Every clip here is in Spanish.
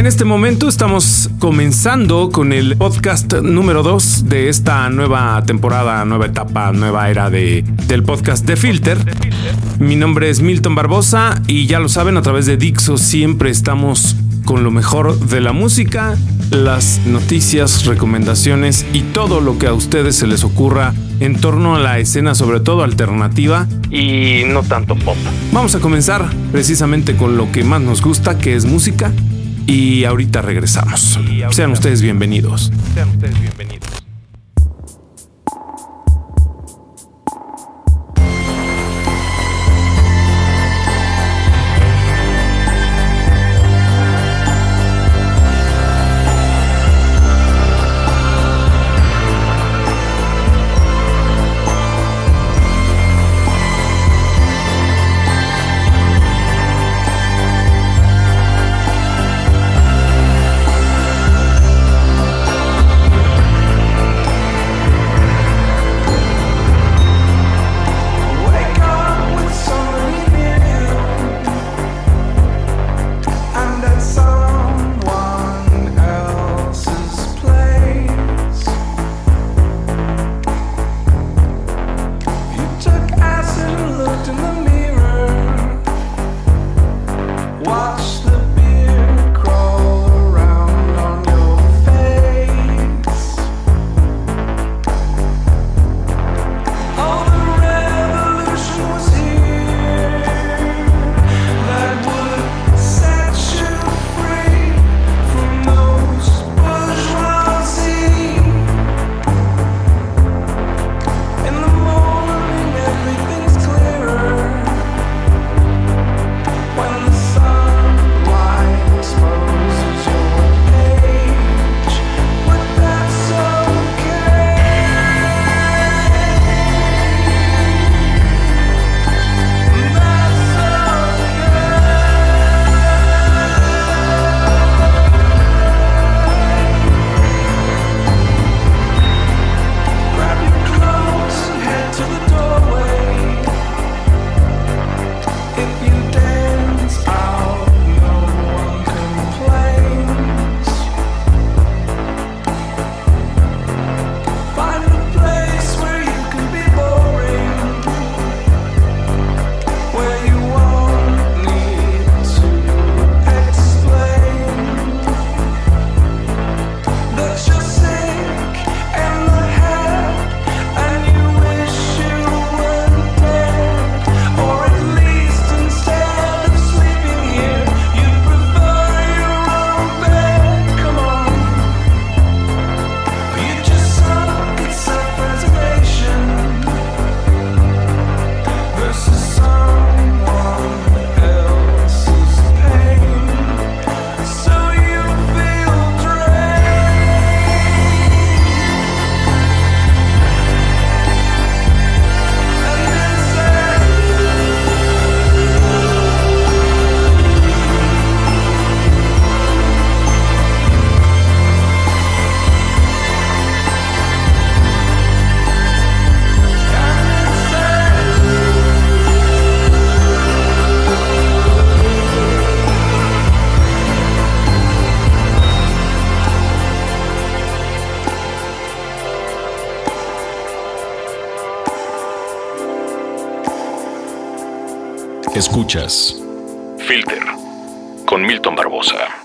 En este momento estamos comenzando con el podcast número 2 de esta nueva temporada, nueva etapa, nueva era de, del podcast de Filter. Mi nombre es Milton Barbosa y ya lo saben, a través de Dixo siempre estamos con lo mejor de la música, las noticias, recomendaciones y todo lo que a ustedes se les ocurra en torno a la escena, sobre todo alternativa y no tanto pop. Vamos a comenzar precisamente con lo que más nos gusta, que es música y ahorita regresamos. Sean ustedes bienvenidos. Sean ustedes bienvenidos. Escuchas Filter con Milton Barbosa.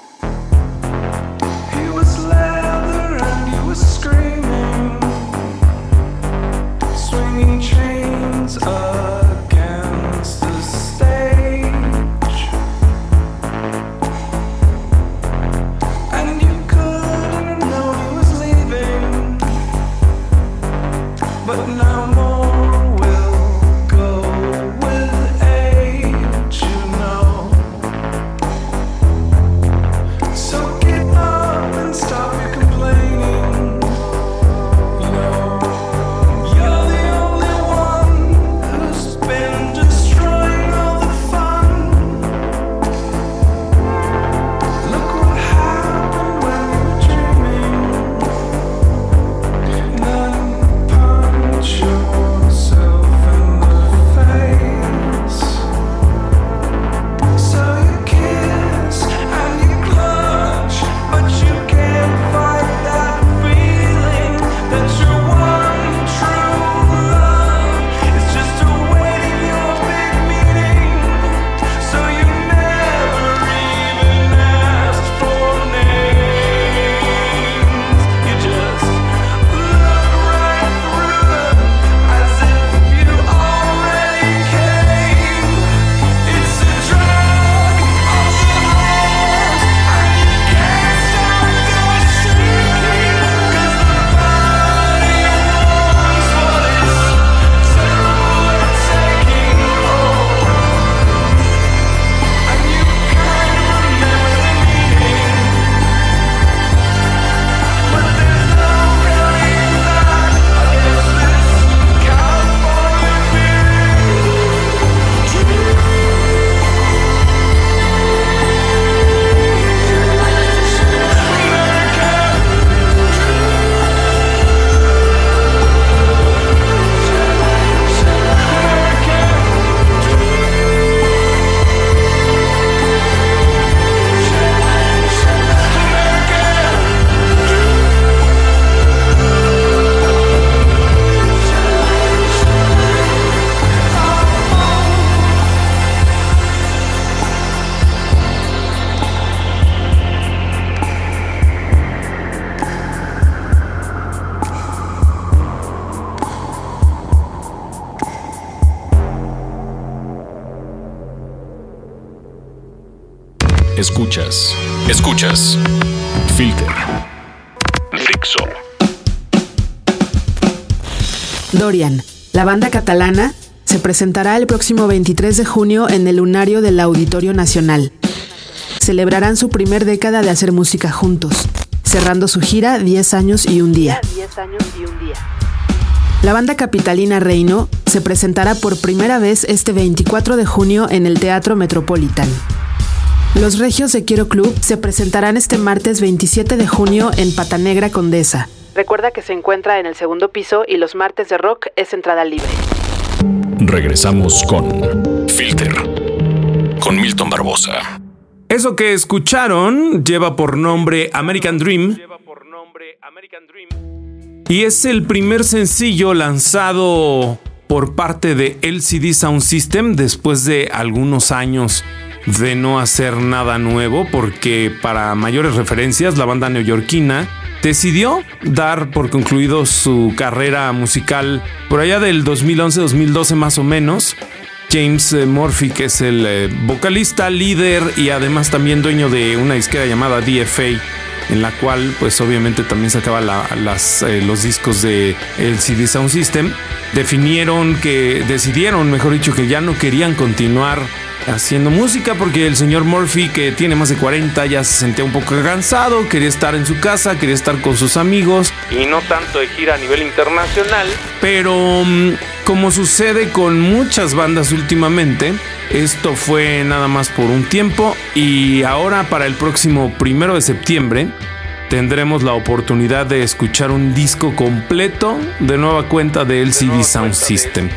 Escuchas. Escuchas. Filter. Fixo. Dorian, la banda catalana, se presentará el próximo 23 de junio en el Lunario del Auditorio Nacional. Celebrarán su primer década de hacer música juntos, cerrando su gira 10 años y un día. La banda capitalina Reino se presentará por primera vez este 24 de junio en el Teatro Metropolitan. Los Regios de Quiero Club se presentarán este martes 27 de junio en Patanegra Condesa. Recuerda que se encuentra en el segundo piso y los martes de rock es entrada libre. Regresamos con Filter, con Milton Barbosa. Eso que escucharon lleva por nombre American Dream. Y es el primer sencillo lanzado por parte de LCD Sound System después de algunos años de no hacer nada nuevo porque para mayores referencias la banda neoyorquina decidió dar por concluido su carrera musical por allá del 2011-2012 más o menos. James eh, Murphy, que es el eh, vocalista, líder y además también dueño de una disquera llamada DFA, en la cual pues obviamente también sacaba las, eh, los discos de LCD Sound System, definieron que, decidieron, mejor dicho, que ya no querían continuar haciendo música porque el señor Murphy, que tiene más de 40, ya se sentía un poco cansado, quería estar en su casa, quería estar con sus amigos y no tanto de gira a nivel internacional. Pero mm, como sucede con muchas bandas últimamente, esto fue nada más por un tiempo y ahora para el próximo primero de septiembre tendremos la oportunidad de escuchar un disco completo de nueva cuenta de LCD Sound System.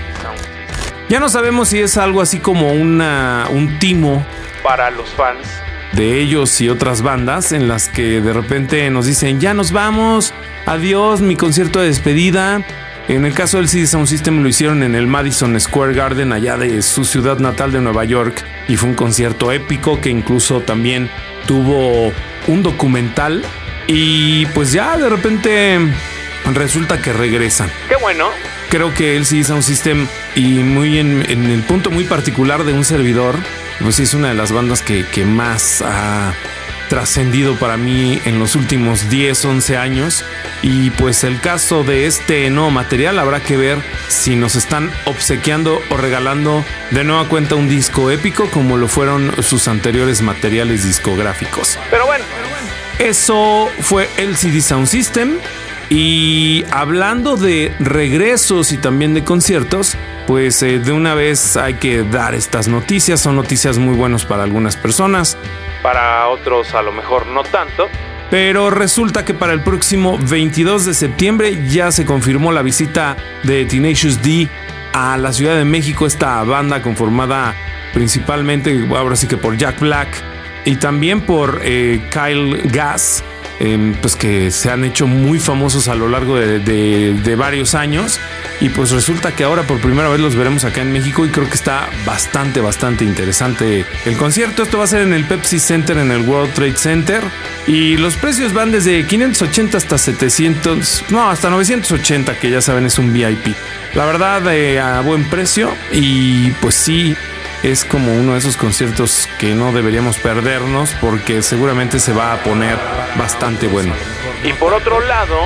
Ya no sabemos si es algo así como una, un timo para los fans de ellos y otras bandas en las que de repente nos dicen ya nos vamos, adiós, mi concierto de despedida. En el caso del CD Sound System lo hicieron en el Madison Square Garden allá de su ciudad natal de Nueva York y fue un concierto épico que incluso también tuvo un documental y pues ya de repente resulta que regresan. Qué bueno, creo que él sí es un sistema y muy en, el punto muy particular de un servidor, pues sí es una de las bandas que, que más ha trascendido para mí en los últimos 10, 11 años. Y pues el caso de este nuevo material habrá que ver si nos están obsequiando o regalando de nueva cuenta un disco épico como lo fueron sus anteriores materiales discográficos. Pero bueno, eso fue el CD Sound System. Y hablando de regresos y también de conciertos, pues eh, de una vez hay que dar estas noticias. Son noticias muy buenas para algunas personas, para otros a lo mejor no tanto. Pero resulta que para el próximo 22 de septiembre ya se confirmó la visita de Tenacious D a la Ciudad de México, esta banda conformada principalmente, ahora sí que por Jack Black y también por eh, Kyle Gass Em, pues que se han hecho muy famosos a lo largo de, varios años. Y pues resulta que ahora por primera vez los veremos acá en México y creo que está bastante, bastante interesante el concierto. Esto va a ser en el Pepsi Center, en el World Trade Center. Y los precios van desde 580 hasta 700, no, hasta 980, que ya saben es un VIP. La verdad, eh, a buen precio. Y pues sí, es como uno de esos conciertos que no deberíamos perdernos porque seguramente se va a poner bastante bueno. Y por otro lado,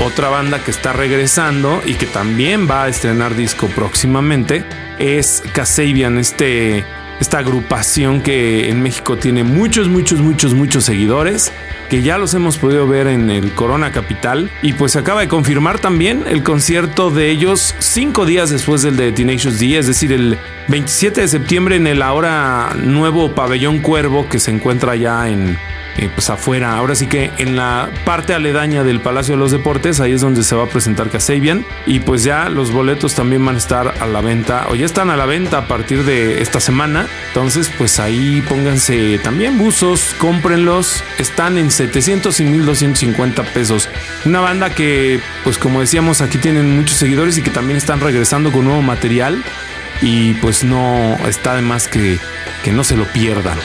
otra banda que está regresando y que también va a estrenar disco próximamente es Kasabian, este esta agrupación que en México tiene muchos, muchos, muchos, muchos seguidores, que ya los hemos podido ver en el Corona Capital. Y pues acaba de confirmar también el concierto de ellos cinco días después del de Tenacious D, es decir, el 27 de septiembre en el ahora nuevo pabellón Cuervo que se encuentra ya en eh, pues afuera. Ahora sí que en la parte aledaña del Palacio de los Deportes, ahí es donde se va a presentar Casabian. Y pues ya los boletos también van a estar a la venta, o ya están a la venta a partir de esta semana. Entonces, pues ahí pónganse también buzos, cómprenlos. Están en 700 y 1250 pesos. Una banda que, pues como decíamos, aquí tienen muchos seguidores y que también están regresando con nuevo material. Y pues no está de más que, que no se lo pierdan.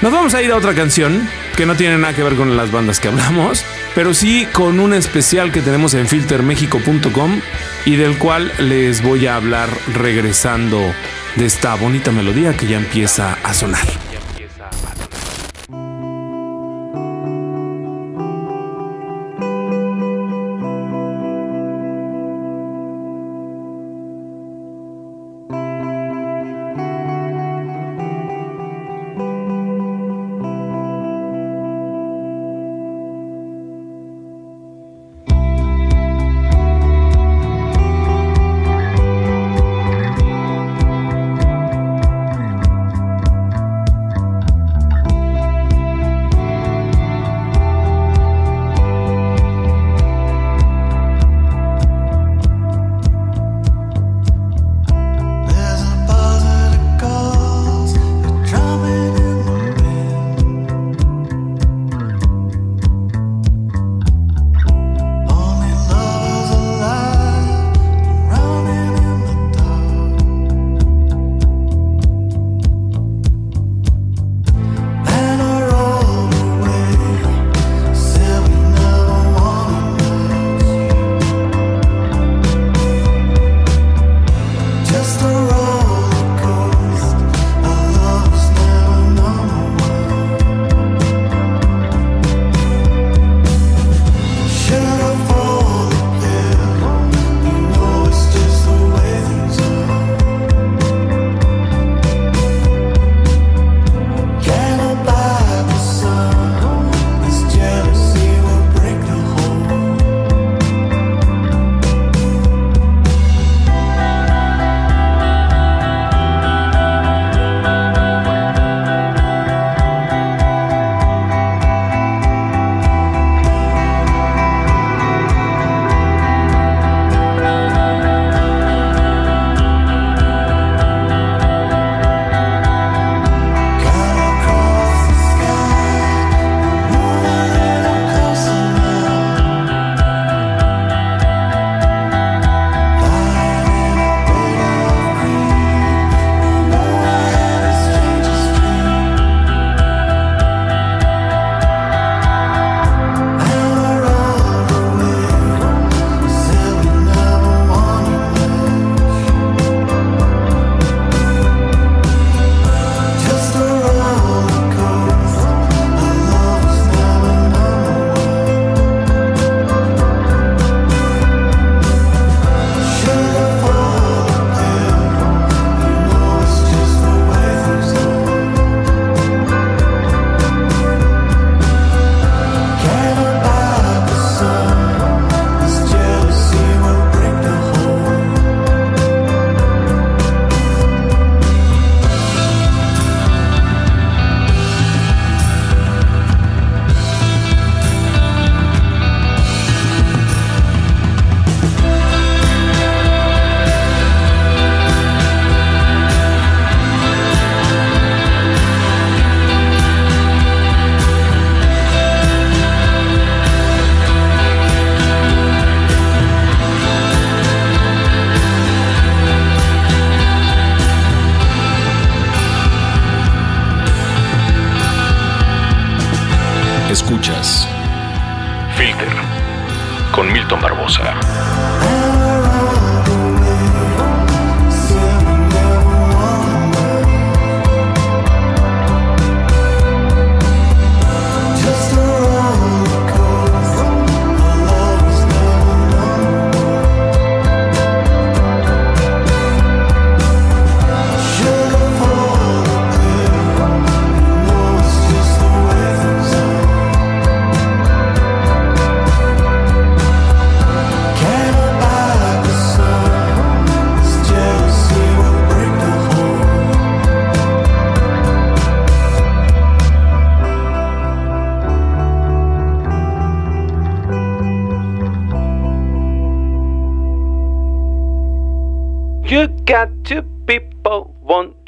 Nos vamos a ir a otra canción que no tiene nada que ver con las bandas que hablamos, pero sí con un especial que tenemos en filtermexico.com y del cual les voy a hablar regresando de esta bonita melodía que ya empieza a sonar.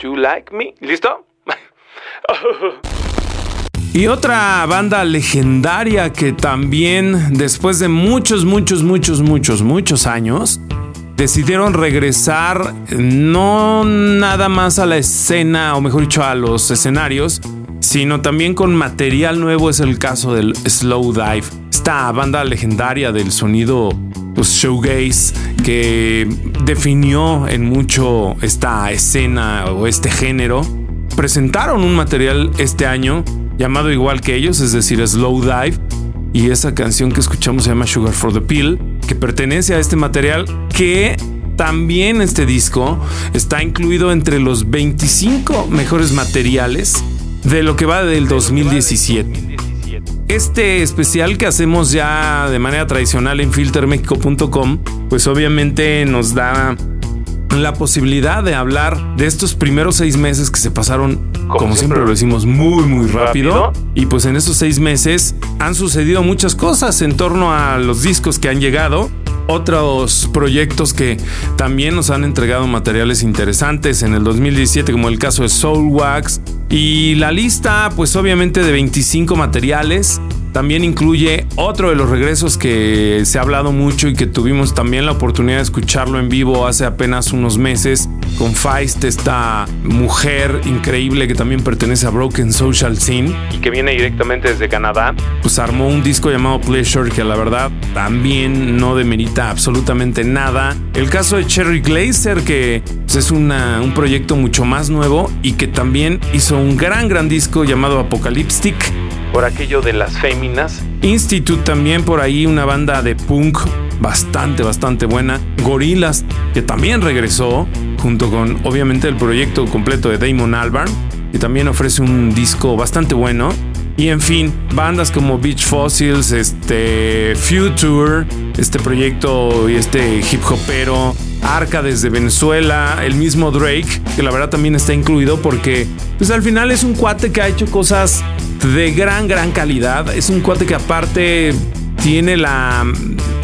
To like me. ¿Listo? Y otra banda legendaria que también después de muchos, muchos, muchos, muchos, muchos años decidieron regresar no nada más a la escena, o mejor dicho, a los escenarios, sino también con material nuevo es el caso del Slow Dive. Esta banda legendaria del sonido pues, showgaze que definió en mucho esta escena o este género, presentaron un material este año llamado igual que ellos, es decir, Slow Dive, y esa canción que escuchamos se llama Sugar for the Pill, que pertenece a este material que también este disco está incluido entre los 25 mejores materiales de lo que va del 2017. Este especial que hacemos ya de manera tradicional en filtermexico.com, pues obviamente nos da la posibilidad de hablar de estos primeros seis meses que se pasaron, como, siempre, lo decimos, muy, muy rápido. Y pues en esos seis meses han sucedido muchas cosas en torno a los discos que han llegado otros proyectos que también nos han entregado materiales interesantes en el 2017, como el caso de Soulwax. Y la lista, pues obviamente de 25 materiales también incluye otro de los regresos que se ha hablado mucho y que tuvimos también la oportunidad de escucharlo en vivo hace apenas unos meses con Feist, esta mujer increíble que también pertenece a Broken Social Scene y que viene directamente desde Canadá. Pues armó un disco llamado Pleasure que la verdad también no demerita absolutamente nada. El caso de Cherry Glazer que pues, es un proyecto mucho más nuevo y que también hizo un gran gran disco llamado Apocalyptic por aquello de las féminas. Institute también por ahí una banda de punk bastante, bastante buena. Gorilas, que también regresó, junto con obviamente el proyecto completo de Damon Albarn, que también ofrece un disco bastante bueno. Y en fin, bandas como Beach Fossils, este Future, este proyecto y este hip hopero, Arca desde Venezuela, el mismo Drake, que la verdad también está incluido porque pues al final es un cuate que ha hecho cosas de gran, gran calidad. Es un cuate que aparte tiene la,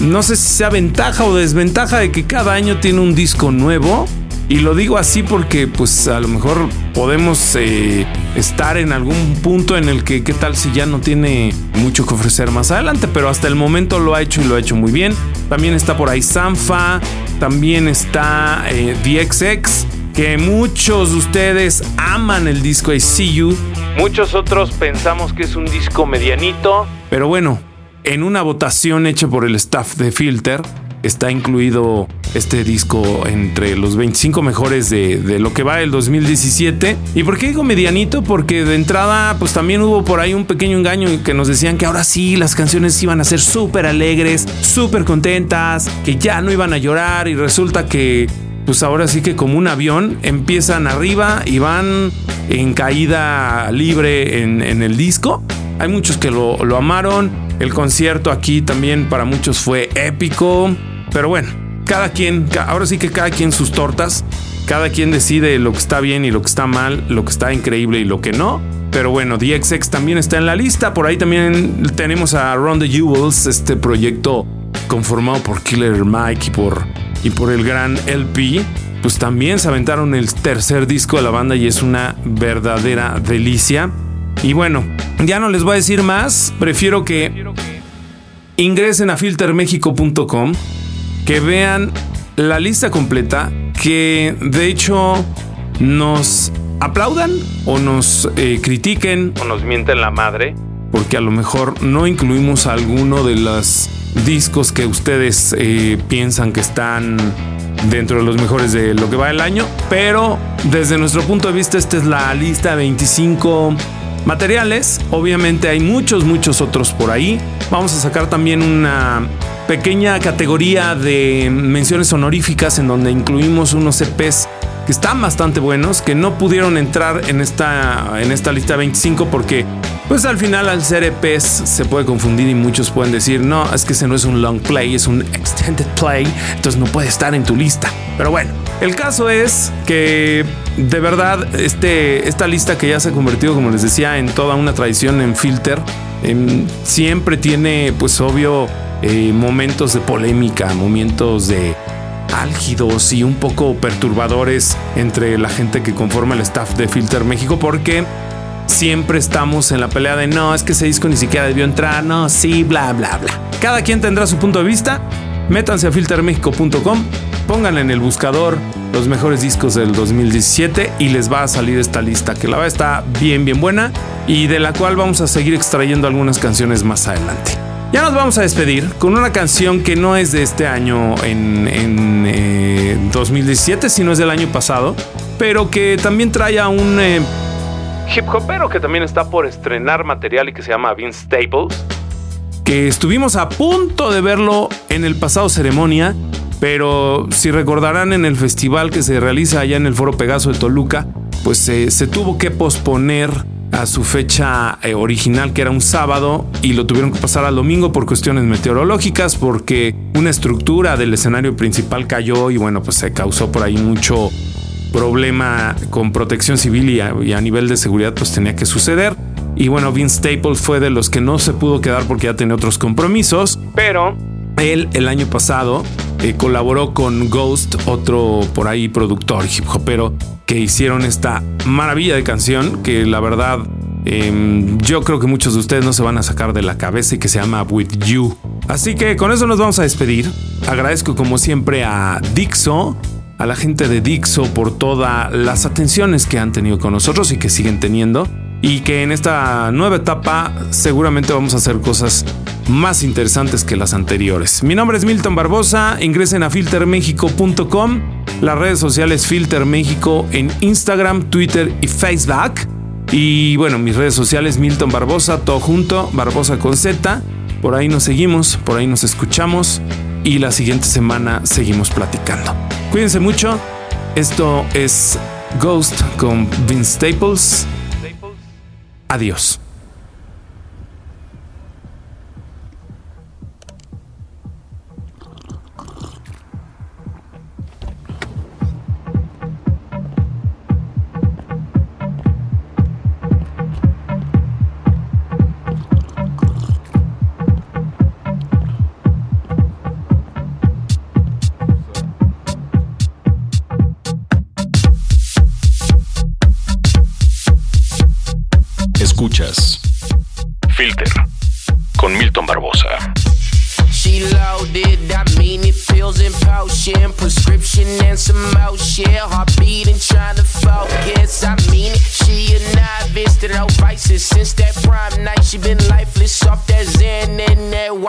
no sé si sea ventaja o desventaja de que cada año tiene un disco nuevo. Y lo digo así porque pues a lo mejor podemos eh, estar en algún punto en el que qué tal si ya no tiene mucho que ofrecer más adelante, pero hasta el momento lo ha hecho y lo ha hecho muy bien. También está por ahí Sanfa, también está eh, DXX, que muchos de ustedes aman el disco I See You. Muchos otros pensamos que es un disco medianito. Pero bueno, en una votación hecha por el staff de Filter, está incluido este disco entre los 25 mejores de, lo que va el 2017. ¿Y por qué digo medianito? Porque de entrada, pues también hubo por ahí un pequeño engaño que nos decían que ahora sí las canciones iban a ser súper alegres, súper contentas, que ya no iban a llorar y resulta que pues ahora sí que como un avión empiezan arriba y van en caída libre en, el disco. Hay muchos que lo, lo amaron. El concierto aquí también para muchos fue épico. Pero bueno, cada quien, ahora sí que cada quien sus tortas, cada quien decide lo que está bien y lo que está mal, lo que está increíble y lo que no. Pero bueno, DXX también está en la lista. Por ahí también tenemos a Ron the Jewels, este proyecto conformado por Killer Mike y por, y por el gran LP. Pues también se aventaron el tercer disco de la banda y es una verdadera delicia. Y bueno, ya no les voy a decir más. Prefiero que ingresen a filtermexico.com que vean la lista completa, que de hecho nos aplaudan o nos eh, critiquen o nos mienten la madre porque a lo mejor no incluimos alguno de los discos que ustedes eh, piensan que están dentro de los mejores de lo que va el año, pero desde nuestro punto de vista esta es la lista 25 materiales. Obviamente hay muchos, muchos otros por ahí. Vamos a sacar también una pequeña categoría de menciones honoríficas en donde incluimos unos EPs que están bastante buenos, que no pudieron entrar en esta, en esta lista 25 porque pues al final al ser EPs se puede confundir y muchos pueden decir, no, es que ese no es un long play, es un extended play, entonces no puede estar en tu lista. Pero bueno, el caso es que de verdad este, esta lista que ya se ha convertido, como les decía, en toda una tradición en Filter, em, siempre tiene pues obvio eh, momentos de polémica, momentos de álgidos y un poco perturbadores entre la gente que conforma el staff de Filter México porque siempre estamos en la pelea de no, es que ese disco ni siquiera debió entrar, no, sí, bla, bla, bla. Cada quien tendrá su punto de vista. Métanse a filtermexico.com, pongan en el buscador los mejores discos del 2017 y les va a salir esta lista que la va a estar bien, bien buena y de la cual vamos a seguir extrayendo algunas canciones más adelante. Ya nos vamos a despedir con una canción que no es de este año en, 2017, eh, sino es del año pasado, pero que también trae a un eh, hip hopero que también está por estrenar material y que se llama Vince Staples, que estuvimos a punto de verlo en el pasado ceremonia, pero si recordarán en el festival que se realiza allá en el Foro Pegaso de Toluca, pues eh, se tuvo que posponer a su fecha eh, original, que era un sábado, y lo tuvieron que pasar al domingo por cuestiones meteorológicas, porque una estructura del escenario principal cayó y bueno, pues se causó por ahí mucho problema con protección civil y a, nivel de seguridad pues tenía que suceder. Y bueno, Vince Staples fue de los que no se pudo quedar porque ya tenía otros compromisos, pero él el año pasado eh, colaboró con Ghost, otro por ahí productor hip hopero, que hicieron esta maravilla de canción que la verdad em, yo creo que muchos de ustedes no se van a sacar de la cabeza y que se llama With You. Así que con eso nos vamos a despedir. Agradezco como siempre a Dixo, a la gente de Dixo por todas las atenciones que han tenido con nosotros y que siguen teniendo. Y que en esta nueva etapa seguramente vamos a hacer cosas más interesantes que las anteriores. Mi nombre es Milton Barbosa, ingresen a filtermexico.com, las redes sociales Filter México en Instagram, Twitter y Facebook. Y bueno, mis redes sociales Milton Barbosa, todo junto, Barbosa con Z. Por ahí nos seguimos, por ahí nos escuchamos y la siguiente semana seguimos platicando. Cuídense mucho. Esto es Ghost con Vince Staples. Adiós.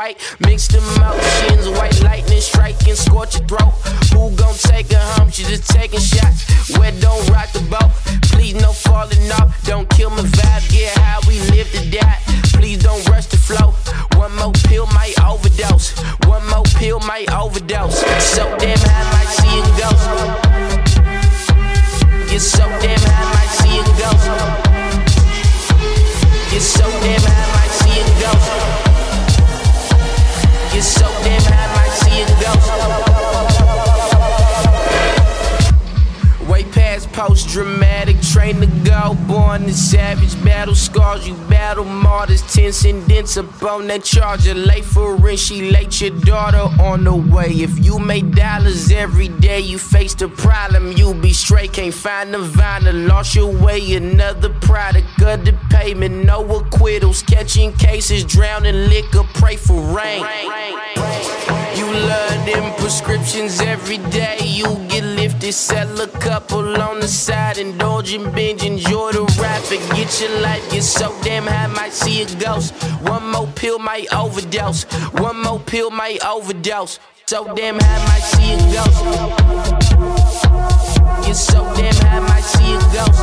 bright. Mixed emotions, white lightning striking, scorching bright. The savage battle scars, you battle martyrs. Ten cents upon that charger. Late for rent, she late your daughter on the way. If you make dollars every day, you face the problem. You be straight, can't find the vinyl. Lost your way, another product of the payment. No acquittals, catching cases, drowning liquor. Pray for rain. rain, rain, rain of them prescriptions every day. You get lifted, sell a couple on the side, indulge and binge, enjoy the rap, forget your life. Get so damn high, might see a ghost. One more pill might overdose. One more pill might overdose. So damn high, might see a ghost. Get so damn high, might see a ghost.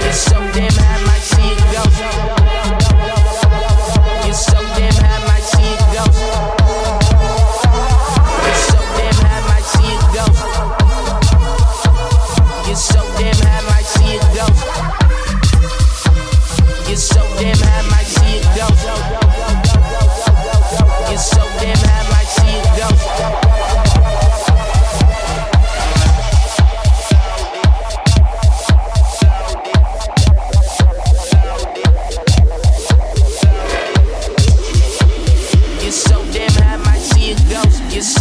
Get so damn high, might see a ghost. Get so damn high, might see a ghost.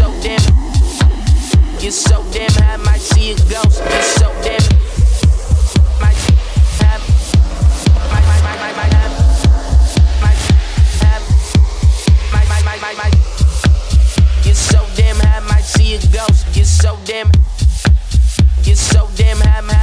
So damn. Get so damn high, might see a ghost. Get so damn. Might have. Might, might, might, might. Get so damn high, might see a ghost. Get so damn. Get so damn high, high,